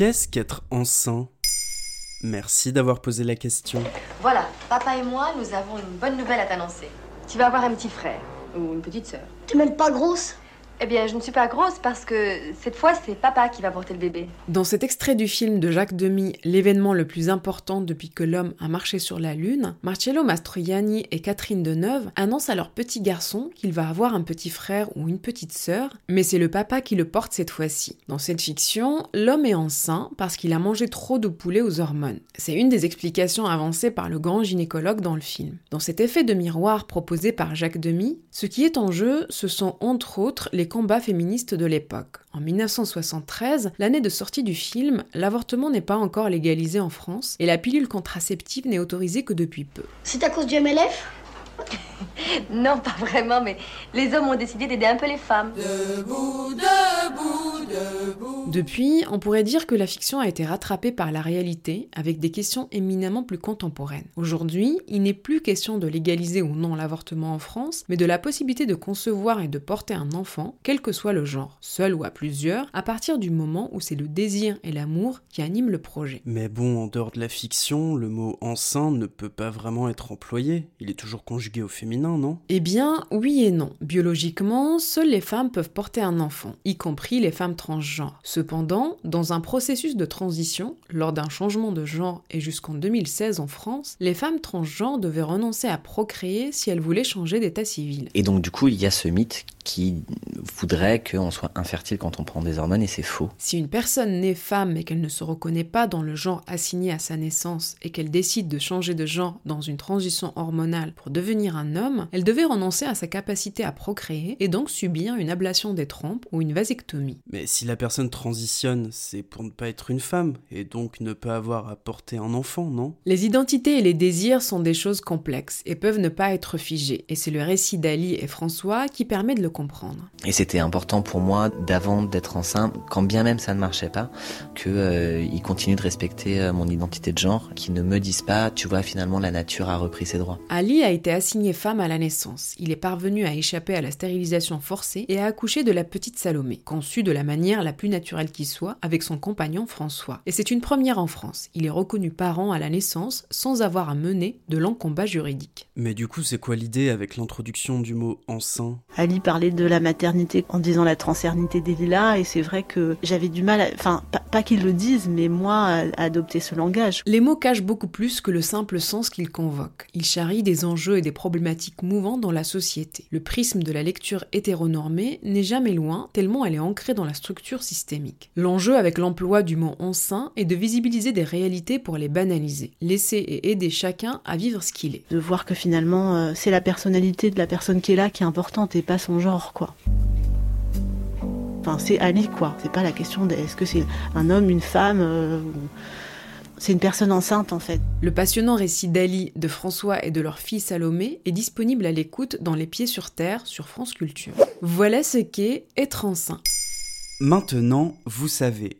Qu'est-ce qu'être enceint Merci d'avoir posé la question. Voilà, papa et moi, nous avons une bonne nouvelle à t'annoncer. Tu vas avoir un petit frère ou une petite sœur. Tu m'aimes pas grosse? Eh bien, je ne suis pas grosse parce que cette fois, c'est papa qui va porter le bébé. Dans cet extrait du film de Jacques Demy, l'événement le plus important depuis que l'homme a marché sur la Lune, Marcello Mastroianni et Catherine Deneuve annoncent à leur petit garçon qu'il va avoir un petit frère ou une petite sœur, mais c'est le papa qui le porte cette fois-ci. Dans cette fiction, l'homme est enceint parce qu'il a mangé trop de poulet aux hormones. C'est une des explications avancées par le grand gynécologue dans le film. Dans cet effet de miroir proposé par Jacques Demy, ce qui est en jeu, ce sont entre autres les combats féministes de l'époque. En 1973, l'année de sortie du film, l'avortement n'est pas encore légalisé en France et la pilule contraceptive n'est autorisée que depuis peu. C'est à cause du MLF Non, pas vraiment, mais les hommes ont décidé d'aider un peu les femmes. Depuis, on pourrait dire que la fiction a été rattrapée par la réalité avec des questions éminemment plus contemporaines. Aujourd'hui, il n'est plus question de légaliser ou non l'avortement en France, mais de la possibilité de concevoir et de porter un enfant, quel que soit le genre, seul ou à plusieurs, à partir du moment où c'est le désir et l'amour qui animent le projet. Mais bon, en dehors de la fiction, le mot enceint ne peut pas vraiment être employé. Il est toujours conjugué au féminin, non? Eh bien, oui et non. Biologiquement, seules les femmes peuvent porter un enfant, y compris les femmes transgenres. Cependant, dans un processus de transition, lors d'un changement de genre et jusqu'en 2016 en France, les femmes transgenres devaient renoncer à procréer si elles voulaient changer d'état civil. Et donc du coup, il y a ce mythe qui voudrait qu'on soit infertile quand on prend des hormones et c'est faux. Si une personne naît femme et qu'elle ne se reconnaît pas dans le genre assigné à sa naissance et qu'elle décide de changer de genre dans une transition hormonale pour devenir un homme, elle devait renoncer à sa capacité à procréer et donc subir une ablation des trompes ou une vasectomie. Mais si la personne transitionne, c'est pour ne pas être une femme et donc ne pas avoir à porter un enfant, non? Les identités et les désirs sont des choses complexes et peuvent ne pas être figées, et c'est le récit d'Ali et François qui permet de le comprendre. Et c'était important pour moi d'avant d'être enceinte, quand bien même ça ne marchait pas, qu'ils euh, continuent de respecter euh, mon identité de genre, qu'ils ne me disent pas, tu vois, finalement la nature a repris ses droits. Ali a été assigné femme à la naissance. Il est parvenu à échapper à la stérilisation forcée et à accoucher de la petite Salomé, conçue de la manière la plus naturelle qui soit, avec son compagnon François. Et c'est une première en France. Il est reconnu parent à la naissance sans avoir à mener de longs combats juridiques. Mais du coup, c'est quoi l'idée avec l'introduction du mot enceint Ali parlait de la maternité en disant la transernité des lilas et c'est vrai que j'avais du mal, à... enfin pas, pas qu'ils le disent, mais moi à, à adopter ce langage. Les mots cachent beaucoup plus que le simple sens qu'ils convoquent. Ils charrient des enjeux et des problématiques mouvants dans la société. Le prisme de la lecture hétéronormée n'est jamais loin, tellement elle est ancrée dans la structure systémique. L'enjeu avec l'emploi du mot enceint est de visibiliser des réalités pour les banaliser, laisser et aider chacun à vivre ce qu'il est. De voir que finalement euh, c'est la personnalité de la personne qui est là qui est importante et pas son genre quoi. Enfin, c'est Ali, quoi. C'est pas la question de est-ce que c'est un homme, une femme, euh, ou... c'est une personne enceinte, en fait. Le passionnant récit d'Ali, de François et de leur fille Salomé est disponible à l'écoute dans Les Pieds sur Terre sur France Culture. Voilà ce qu'est être enceint. Maintenant, vous savez,